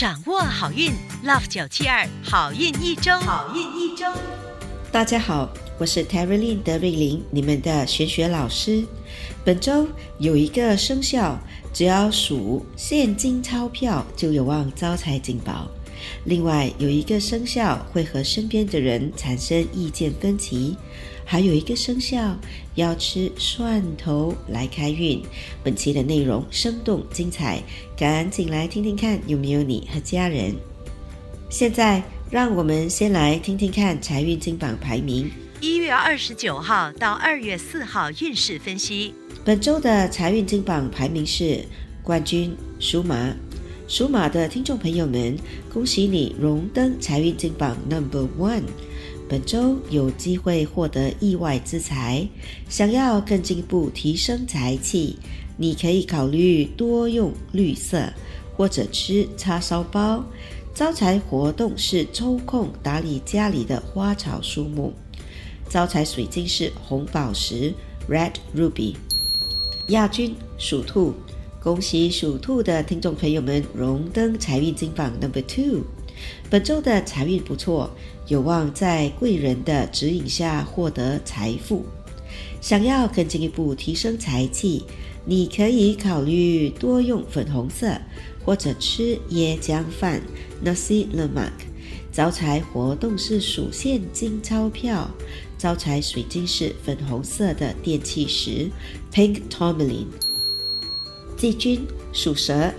掌握好运，Love 九七二好运一周，好运一周。大家好，我是 Terry Lin 德瑞琳，你们的玄学老师。本周有一个生肖，只要数现金钞票，就有望招财进宝。另外有一个生肖会和身边的人产生意见分歧，还有一个生肖要吃蒜头来开运。本期的内容生动精彩，赶紧来听听看有没有你和家人。现在让我们先来听听看财运金榜排名。一月二十九号到二月四号运势分析。本周的财运金榜排名是冠军属马。属马的听众朋友们，恭喜你荣登财运金榜 Number One。本周有机会获得意外之财，想要更进一步提升财气，你可以考虑多用绿色，或者吃叉烧包。招财活动是抽空打理家里的花草树木。招财水晶是红宝石 Red Ruby。亚军属兔。恭喜属兔的听众朋友们荣登财运金榜 Number Two。本周的财运不错，有望在贵人的指引下获得财富。想要更进一步提升财气，你可以考虑多用粉红色，或者吃椰浆饭 Nasi Lemak。招财活动是数现金钞票，招财水晶是粉红色的电气石 Pink Tourmaline。季军属蛇，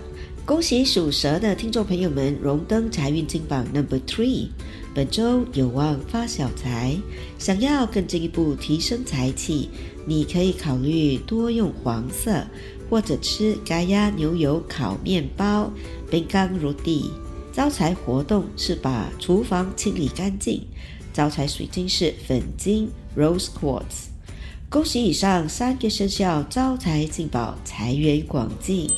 恭喜属蛇的听众朋友们荣登财运金榜 Number Three。本周有望发小财，想要更进一步提升财气，你可以考虑多用黄色，或者吃嘎压牛油烤面包，冰刚如地。招财活动是把厨房清理干净，招财水晶是粉晶 Rose Quartz。恭喜以上三个生肖招财进宝，财源广进。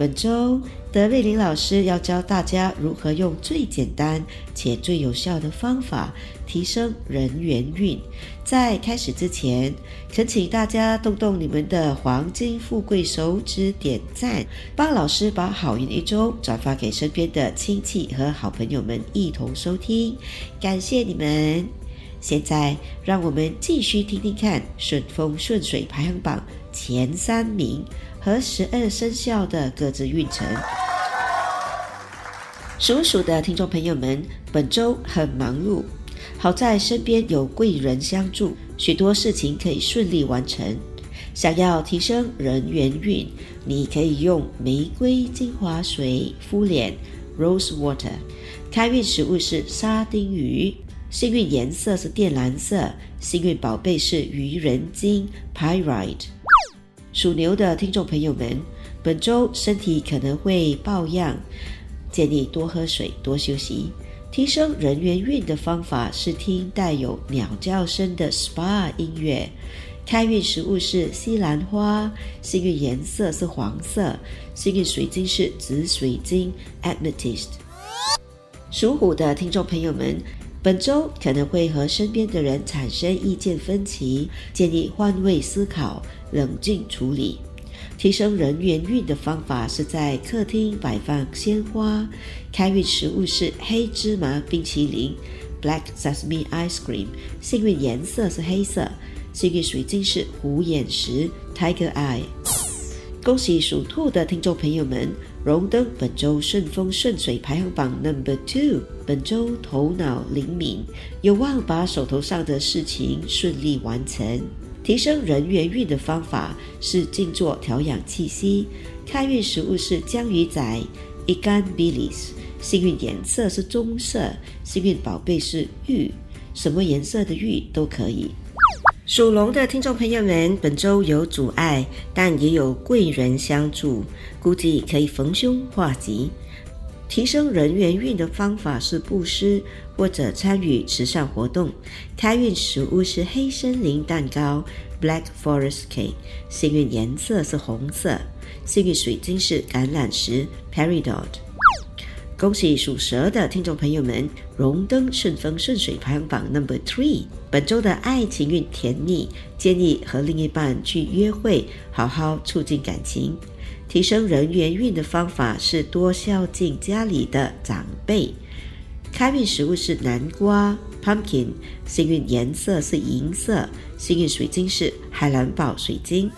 本周德瑞琳老师要教大家如何用最简单且最有效的方法提升人缘运。在开始之前，恳请大家动动你们的黄金富贵手指点赞，帮老师把好运一周转发给身边的亲戚和好朋友们一同收听，感谢你们。现在，让我们继续听听看顺风顺水排行榜前三名和十二生肖的各自运程。属鼠的听众朋友们，本周很忙碌，好在身边有贵人相助，许多事情可以顺利完成。想要提升人缘运，你可以用玫瑰精华水敷脸 （Rose Water）。开运食物是沙丁鱼。幸运颜色是靛蓝色，幸运宝贝是愚人金 （Pyrite）。属牛的听众朋友们，本周身体可能会抱恙，建议多喝水、多休息。提升人缘运的方法是听带有鸟叫声的 SPA 音乐。开运食物是西兰花，幸运颜色是黄色，幸运水晶是紫水晶 （Amethyst）。属虎的听众朋友们。本周可能会和身边的人产生意见分歧，建议换位思考，冷静处理。提升人缘运的方法是在客厅摆放鲜花。开运食物是黑芝麻冰淇淋 （Black Sesame Ice Cream），幸运颜色是黑色，幸运水晶是虎眼石 （Tiger Eye）。恭喜属兔的听众朋友们！荣登本周顺风顺水排行榜 Number Two。本周头脑灵敏，有望把手头上的事情顺利完成。提升人缘运的方法是静坐调养气息。开运食物是江鱼仔 （Ikan Bilis），幸运颜色是棕色，幸运宝贝是玉，什么颜色的玉都可以。属龙的听众朋友们，本周有阻碍，但也有贵人相助，估计可以逢凶化吉。提升人缘运的方法是布施或者参与慈善活动。开运食物是黑森林蛋糕 （Black Forest Cake），幸运颜色是红色，幸运水晶是橄榄石 （Peridot）。恭喜属蛇的听众朋友们荣登顺风顺水排行榜 Number Three。本周的爱情运甜蜜，建议和另一半去约会，好好促进感情。提升人缘运的方法是多孝敬家里的长辈。开运食物是南瓜 （pumpkin），幸运颜色是银色，幸运水晶是海蓝宝水晶。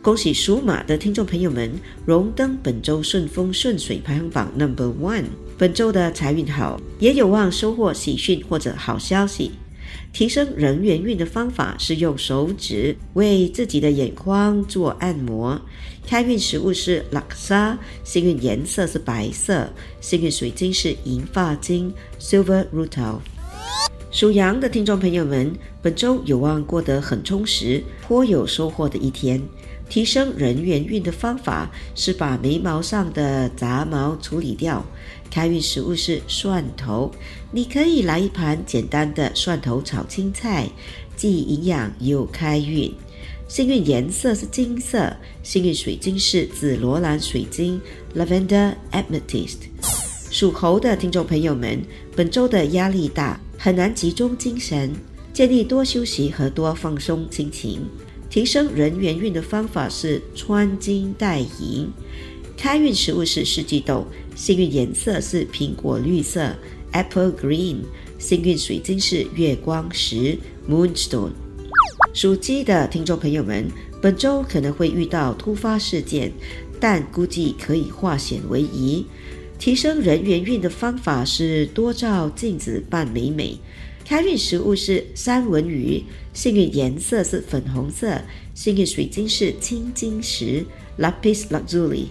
恭喜属马的听众朋友们荣登本周顺风顺水排行榜 Number One。本周的财运好，也有望收获喜讯或者好消息。提升人缘运的方法是用手指为自己的眼眶做按摩。开运食物是拉沙，幸运颜色是白色，幸运水晶是银发晶 （Silver Rutil）。属羊的听众朋友们，本周有望过得很充实、颇有收获的一天。提升人缘运的方法是把眉毛上的杂毛处理掉。开运食物是蒜头，你可以来一盘简单的蒜头炒青菜，既营养又开运。幸运颜色是金色，幸运水晶是紫罗兰水晶 （Lavender Amethyst）。属猴的听众朋友们，本周的压力大，很难集中精神，建议多休息和多放松心情。提升人缘运的方法是穿金戴银。开运食物是四季豆，幸运颜色是苹果绿色 （Apple Green），幸运水晶是月光石 （Moonstone）。属鸡的听众朋友们，本周可能会遇到突发事件，但估计可以化险为夷。提升人缘运的方法是多照镜子扮美美。开运食物是三文鱼，幸运颜色是粉红色，幸运水晶是青金石 （Lapis Lazuli）。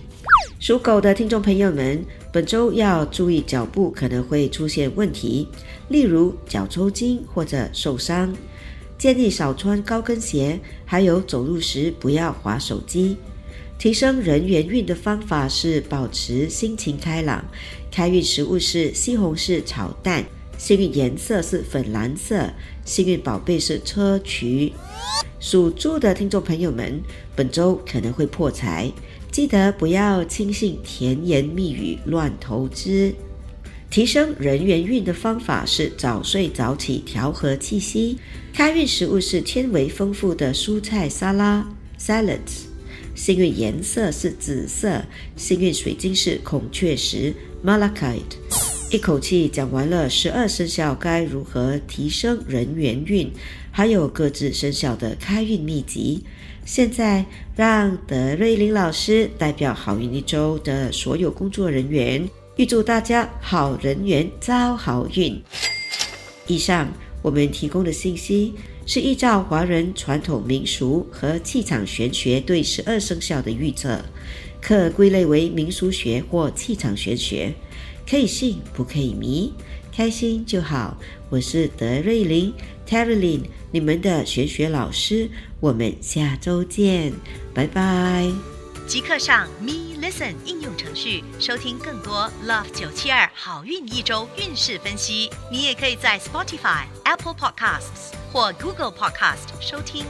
属狗的听众朋友们，本周要注意脚步可能会出现问题，例如脚抽筋或者受伤，建议少穿高跟鞋，还有走路时不要滑手机。提升人缘运的方法是保持心情开朗。开运食物是西红柿炒蛋，幸运颜色是粉蓝色，幸运宝贝是砗磲。属猪的听众朋友们，本周可能会破财。记得不要轻信甜言蜜语、乱投资。提升人缘运的方法是早睡早起，调和气息。开运食物是纤维丰富的蔬菜沙拉 （salads）。幸运颜色是紫色，幸运水晶是孔雀石 （malachite）。一口气讲完了十二生肖该如何提升人缘运，还有各自生肖的开运秘籍。现在让德瑞琳老师代表好运一周的所有工作人员，预祝大家好人缘招好运。以上我们提供的信息是依照华人传统民俗和气场玄学对十二生肖的预测，可归类为民俗学或气场玄学，可以信不可以迷，开心就好。我是德瑞琳 t e r y l i n 你们的玄学老师。我们下周见，拜拜。即刻上 Me Listen 应用程序收听更多 Love 九七二好运一周运势分析。你也可以在 Spotify、Apple Podcasts 或 Google Podcast 收听。